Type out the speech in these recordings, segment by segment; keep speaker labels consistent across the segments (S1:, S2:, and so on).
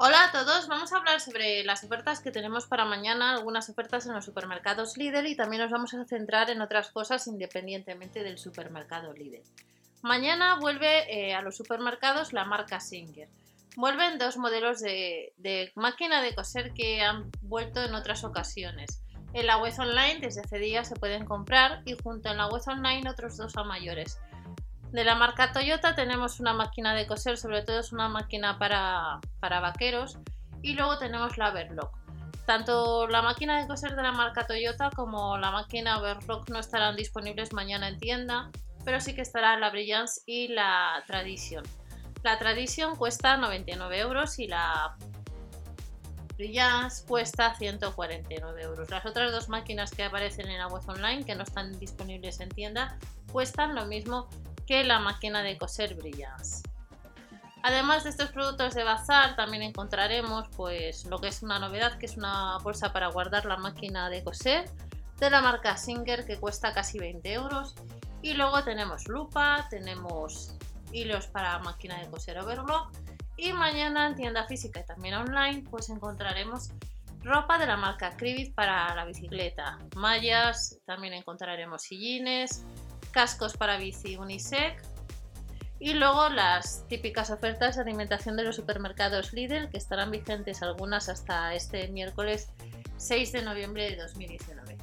S1: Hola a todos, vamos a hablar sobre las ofertas que tenemos para mañana, algunas ofertas en los supermercados Lidl y también nos vamos a centrar en otras cosas independientemente del supermercado Lidl. Mañana vuelve eh, a los supermercados la marca Singer. Vuelven dos modelos de, de, máquina de coser que han vuelto en otras ocasiones. En la web online desde hace días se pueden comprar y junto en la web online otros dos a mayores. De la marca Toyota tenemos una máquina de coser, sobre todo es una máquina para, vaqueros. Y luego tenemos la Verlock. Tanto la máquina de coser de la marca Toyota como la máquina Verlock no estarán disponibles mañana en tienda, pero sí que estará la Brilliance y la Tradition. La Tradition cuesta 99 euros y la Brilliance cuesta 149 euros. Las otras dos máquinas que aparecen en la web online, que no están disponibles en tienda, cuestan lo mismo que la máquina de coser Brillas. Además de estos productos de bazar, también encontraremos pues lo que es una novedad, que es una bolsa para guardar la máquina de coser de la marca Singer que cuesta casi 20 euros. Y luego tenemos lupa, tenemos hilos para máquina de coser Overlock. Y mañana en tienda física y también online pues encontraremos ropa de la marca Cribit para la bicicleta, mallas, también encontraremos sillines, cascos para bici Unisec y luego las típicas ofertas de alimentación de los supermercados Lidl que estarán vigentes algunas hasta este miércoles 6 de noviembre de 2019.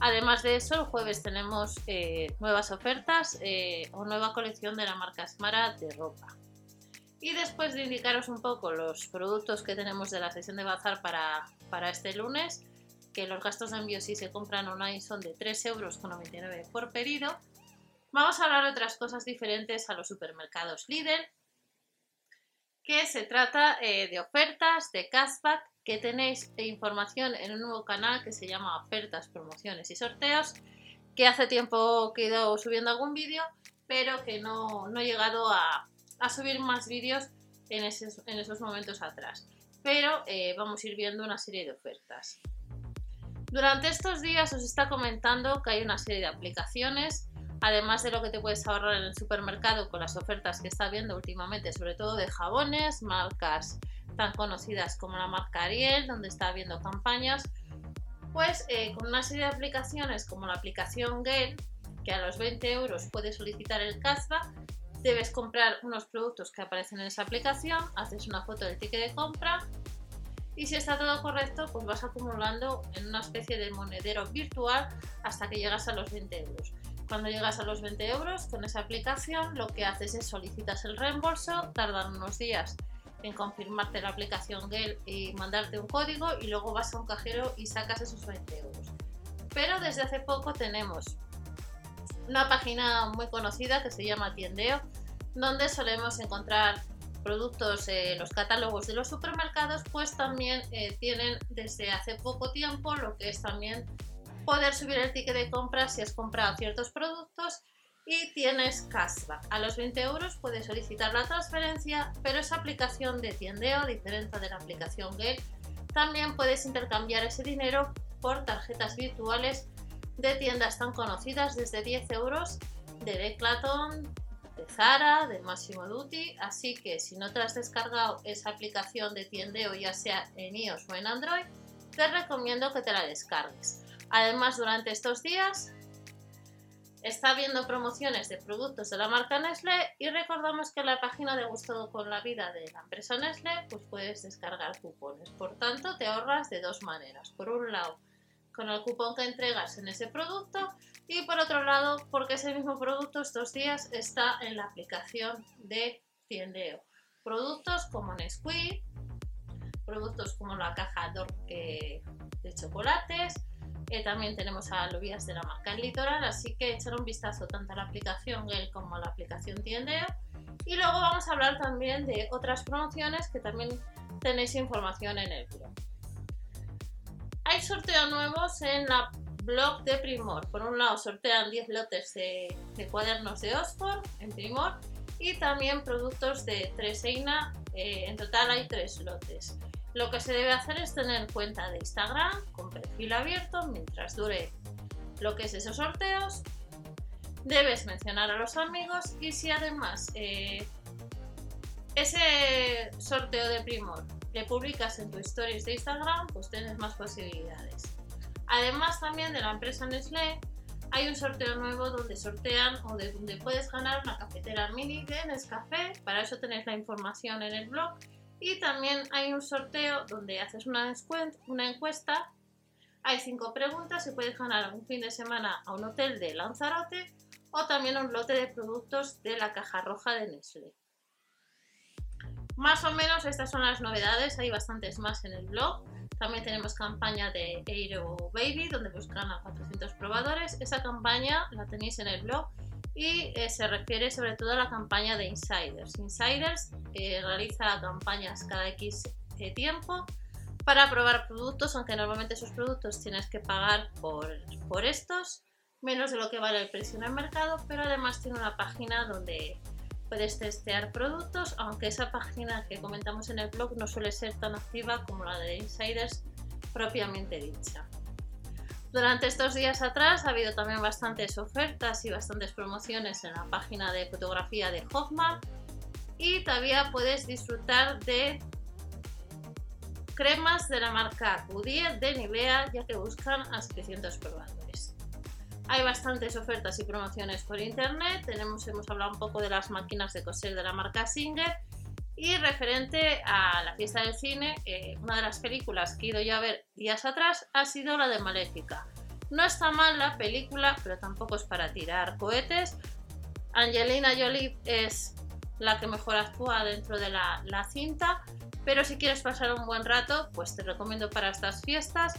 S1: Además de eso, el jueves tenemos eh, nuevas ofertas eh, o nueva colección de la marca Smara de ropa. Y después de indicaros un poco los productos que tenemos de la sesión de bazar para, para este lunes, que los gastos de envío si se compran online son de 3,99 euros por pedido, vamos a hablar de otras cosas diferentes a los supermercados Lidl, que se trata eh, de ofertas, de cashback, que tenéis información en un nuevo canal que se llama Ofertas, Promociones y Sorteos, que hace tiempo he ido subiendo algún vídeo, pero que no, he llegado a, subir más vídeos en esos, momentos atrás. Pero eh, vamos a ir viendo una serie de ofertas. Durante estos días os está comentando que hay una serie de aplicaciones, además de lo que te puedes ahorrar en el supermercado con las ofertas que está viendo últimamente, sobre todo de jabones, marcas tan conocidas como la marca Ariel, donde está habiendo campañas, pues eh, con una serie de aplicaciones como la aplicación Gale, que a los 20 euros puedes solicitar el cashback, debes comprar unos productos que aparecen en esa aplicación, haces una foto del ticket de compra y si está todo correcto, pues vas acumulando en una especie de monedero virtual hasta que llegas a los 20 euros. Cuando llegas a los 20 euros con esa aplicación, lo que haces es solicitas el reembolso, tardan unos días en confirmarte la aplicación Gale y mandarte un código y luego vas a un cajero y sacas esos 20 euros. Pero desde hace poco tenemos una página muy conocida que se llama Tiendeo, donde solemos encontrar productos en los catálogos de los supermercados, pues también eh, tienen desde hace poco tiempo lo que es también poder subir el ticket de compra si has comprado ciertos productos y tienes cashback. A los 20 euros puedes solicitar la transferencia, pero esa aplicación de tiendeo, diferente de la aplicación Gale, también puedes intercambiar ese dinero por tarjetas virtuales de tiendas tan conocidas desde 10 euros de Declaton, de Zara, de Máximo Duty, así que si no te has descargado esa aplicación de tiendeo, ya sea en iOS o en Android, te recomiendo que te la descargues. Además, durante estos días está habiendo promociones de productos de la marca Nestlé y recordamos que en la página de Gustado con la Vida de la empresa Nestlé pues puedes descargar cupones. Por tanto, te ahorras de dos maneras. Por un lado, con el cupón que entregas en ese producto y por otro lado porque ese mismo producto estos días está en la aplicación de tiendeo. Productos como Nesquik, productos como la caja de chocolates, eh, también tenemos alubias de la marca Litoral, así que echar un vistazo tanto a la aplicación Gel como a la aplicación Tiendeo. Y luego vamos a hablar también de otras promociones que también tenéis información en el blog. Hay sorteos nuevos en la blog de Primor. Por un lado sortean 10 lotes de, cuadernos de Oxford en Primor y también productos de Treseina. Eh, en total hay 3 lotes. Lo que se debe hacer es tener cuenta de Instagram con perfil abierto mientras dure lo que es esos sorteos. Debes mencionar a los amigos y si además eh, ese sorteo de Primor que publicas en tu stories de Instagram, pues tienes más posibilidades. Además también de la empresa Nestlé hay un sorteo nuevo donde sortean o de donde puedes ganar una cafetera mini de Nescafé, para eso tenéis la información en el blog. Y también hay un sorteo donde haces una, una encuesta, hay cinco preguntas y puedes ganar un fin de semana a un hotel de Lanzarote o también un lote de productos de la caja roja de Nestlé. Más o menos estas son las novedades, hay bastantes más en el blog. También tenemos campaña de Aero Baby, donde buscan a 400 probadores. Esa campaña la tenéis en el blog y eh, se refiere sobre todo a la campaña de Insiders. Insiders eh, realiza campañas cada X eh, tiempo para probar productos, aunque normalmente esos productos tienes que pagar por, por estos, menos de lo que vale el precio en el mercado, pero además tiene una página donde puedes testear productos, aunque esa página que comentamos en el blog no suele ser tan activa como la de Insiders propiamente dicha. Durante estos días atrás ha habido también bastantes ofertas y bastantes promociones en la página de fotografía de Hoffman y todavía puedes disfrutar de cremas de la marca Q10 de Nivea ya que buscan a 700 probadores. Hay bastantes ofertas y promociones por internet. Tenemos, hemos hablado un poco de las máquinas de coser de la marca Singer. Y referente a la fiesta del cine, eh, una de las películas que he ido ya a ver días atrás ha sido la de Maléfica. No está mal la película, pero tampoco es para tirar cohetes. Angelina Jolie es la que mejor actúa dentro de la, la cinta, pero si quieres pasar un buen rato, pues te recomiendo para estas fiestas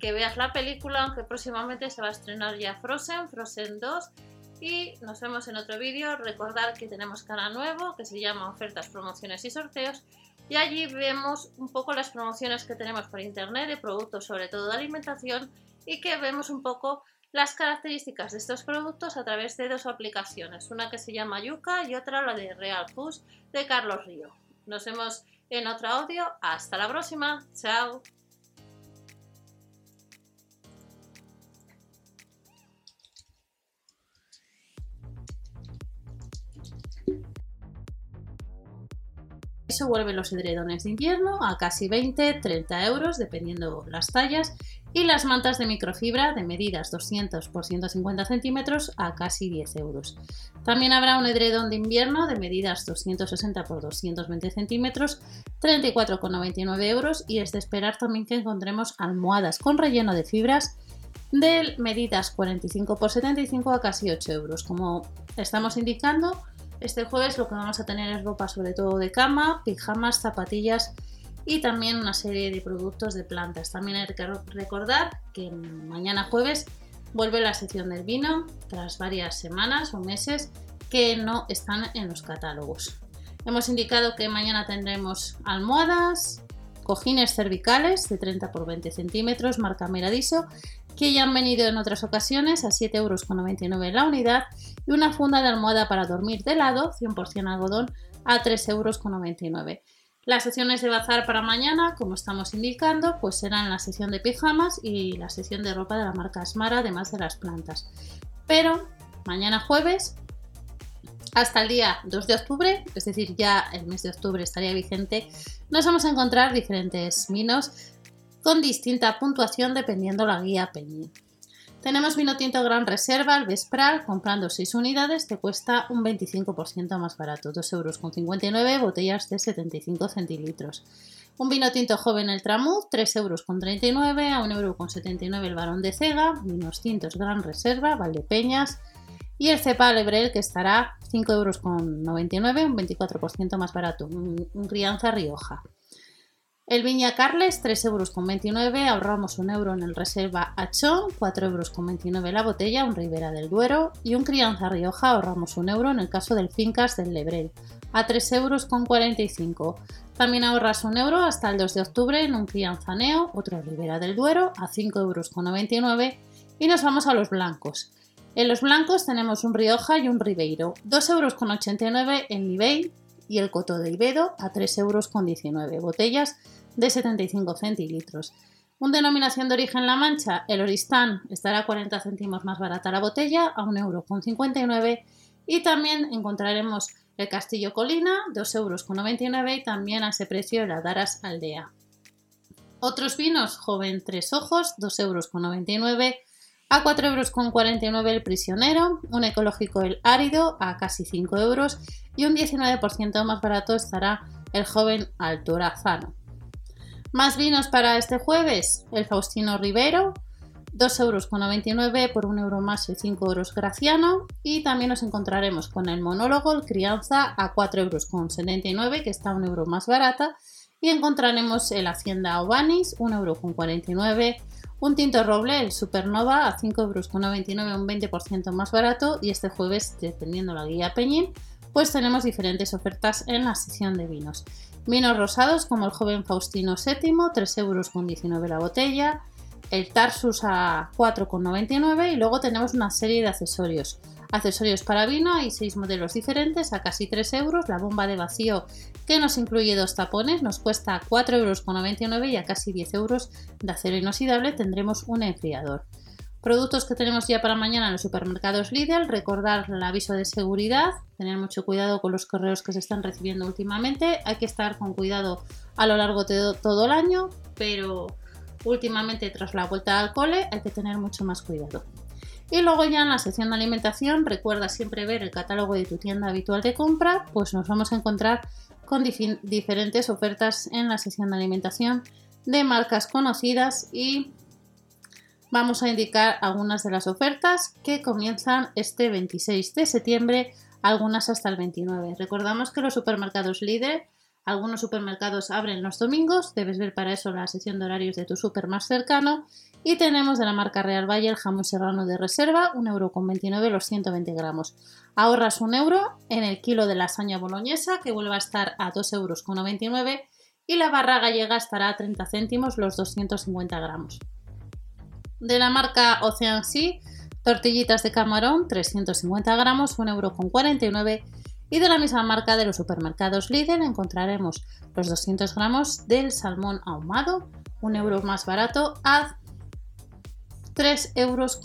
S1: que veas la película, aunque próximamente se va a estrenar ya Frozen, Frozen 2. Y nos vemos en otro vídeo. Recordar que tenemos canal nuevo que se llama Ofertas, Promociones y Sorteos. Y allí vemos un poco las promociones que tenemos por internet de productos, sobre todo de alimentación, y que vemos un poco las características de estos productos a través de dos aplicaciones, una que se llama Yuka y otra la de Real Foods de Carlos Río. Nos vemos en otro audio. Hasta la próxima. Chao. Eso vuelven los edredones de invierno a casi 20-30 euros dependiendo las tallas y las mantas de microfibra de medidas 200 x 150 centímetros a casi 10 euros. También habrá un edredón de invierno de medidas 260 x 220 centímetros, 34,99 euros y es de esperar también que encontremos almohadas con relleno de fibras de medidas 45 x 75 a casi 8 euros. Como estamos indicando, este jueves lo que vamos a tener es ropa sobre todo de cama, pijamas, zapatillas y también una serie de productos de plantas. También hay que recordar que mañana jueves vuelve la sección del vino tras varias semanas o meses que no están en los catálogos. Hemos indicado que mañana tendremos almohadas, cojines cervicales de 30 x 20 centímetros, marca Meradiso, que ya han venido en otras ocasiones a 7,99 euros la unidad y una funda de almohada para dormir de lado, 100% algodón, a 3,99 euros. Las sesiones de bazar para mañana, como estamos indicando, pues serán la sesión de pijamas y la sesión de ropa de la marca Asmara, además de las plantas. Pero mañana jueves, hasta el día 2 de octubre, es decir, ya el mes de octubre estaría vigente, nos vamos a encontrar diferentes vinos con distinta puntuación dependiendo la guía Peñi. Tenemos vino tinto Gran Reserva, el Vespral, comprando 6 unidades te cuesta un 25% más barato, 2,59 euros, botellas de 75 centilitros. Un vino tinto joven el Tramuz, 3,39 euros, a 1,79 euros el Barón de Cega, vinos tintos Gran Reserva, Valdepeñas y el Cepa Lebrel que estará 5,99 euros, un 24% más barato, un Crianza Rioja. El Viña Carles, 3,29 euros, ahorramos un euro en el Reserva Achón, 4,29 euros la botella, un Ribera del Duero y un Crianza Rioja, ahorramos un euro en el caso del Fincas del Lebrel, a 3,45 euros. También ahorras un euro hasta el 2 de octubre en un Crianza Neo, otro Ribera del Duero, a 5,99 euros. Y nos vamos a los blancos. En los blancos tenemos un Rioja y un Ribeiro, 2,89 euros en Nivell y el Coto de Ibedo a 3,19 euros. Botellas de 75 centilitros. Un denominación de origen La Mancha, el Oristán estará 40 céntimos más barata la botella, a 1,59 euro. Y también encontraremos el Castillo Colina, 2,99 euros y también a ese precio el Adaras Aldea. Otros vinos, joven Tres Ojos, 2,99 euros, a 4,49 euros el Prisionero, un ecológico el Árido a casi 5 euros y un 19% más barato estará el joven Altorazano. Más vinos para este jueves, el Faustino Rivero, 2,99 euros por 1 euro más y 5 euros Graciano. Y también nos encontraremos con el monólogo, el Crianza, a 4,79 euros, que está 1 euro más barata. Y encontraremos el Hacienda Obanis, 1,49 euros. Un tinto roble, el Supernova, a 5,99 euros, un 20% más barato. Y este jueves, dependiendo la guía Peñín, pues tenemos diferentes ofertas en la sección de vinos. Vinos rosados como el joven Faustino VII, 3,19 euros la botella, el Tarsus a 4,99 y luego tenemos una serie de accesorios. Accesorios para vino, hay 6 modelos diferentes a casi 3 euros. La bomba de vacío que nos incluye dos tapones nos cuesta 4,99 euros y a casi 10 euros de acero inoxidable tendremos un enfriador. Productos que tenemos ya para mañana en los supermercados Lidl, recordar el aviso de seguridad, tener mucho cuidado con los correos que se están recibiendo últimamente, hay que estar con cuidado a lo largo de todo el año, pero últimamente tras la vuelta al cole hay que tener mucho más cuidado. Y luego ya en la sección de alimentación, recuerda siempre ver el catálogo de tu tienda habitual de compra, pues nos vamos a encontrar con diferentes ofertas en la sección de alimentación de marcas conocidas y vamos a indicar algunas de las ofertas que comienzan este 26 de septiembre, algunas hasta el 29. Recordamos que los supermercados líder, algunos supermercados abren los domingos, debes ver para eso la sección de horarios de tu super más cercano. Y tenemos de la marca Real Valle el jamón serrano de reserva, 1,29€ los 120 gramos. Ahorras un euro en el kilo de lasaña boloñesa, que vuelve a estar a 2,99 euros, y la barra gallega estará a 30 céntimos los 250 gramos de la marca Ocean Sea, tortillitas de camarón 350 gramos, 1,49€ y de la misma marca de los supermercados Lidl encontraremos los 200 gramos del salmón ahumado, un euro más barato a 3,99 euros.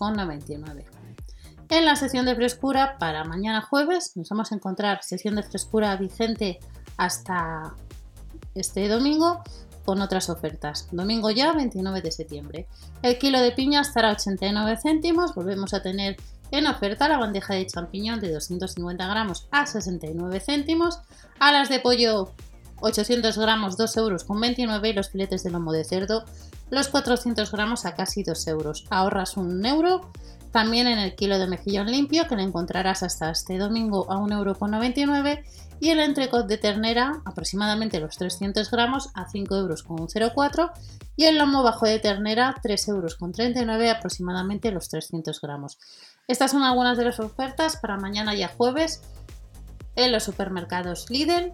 S1: En la sección de frescura para mañana jueves nos vamos a encontrar sesión de frescura vigente hasta este domingo con otras ofertas. Domingo ya, 29 de septiembre. El kilo de piña estará a 89 céntimos. Volvemos a tener en oferta la bandeja de champiñón de 250 gramos a 69 céntimos. Alas de pollo 800 gramos 2 euros con 29 y los filetes de lomo de cerdo los 400 gramos a casi 2 euros. Ahorras un euro. También en el kilo de mejillón limpio que lo encontrarás hasta este domingo a 1,99 euro y el entrecot de ternera aproximadamente los 300 gramos a 5 euros y el lomo bajo de ternera 3 euros con 39 aproximadamente los 300 gramos. Estas son algunas de las ofertas para mañana y jueves en los supermercados Lidl.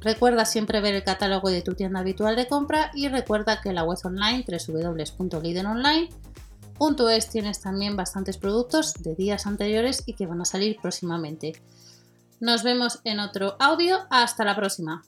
S1: Recuerda siempre ver el catálogo de tu tienda habitual de compra y recuerda que la web online www.lidlonline.es tienes también bastantes productos de días anteriores y que van a salir próximamente. Nos vemos en otro audio. Hasta la próxima.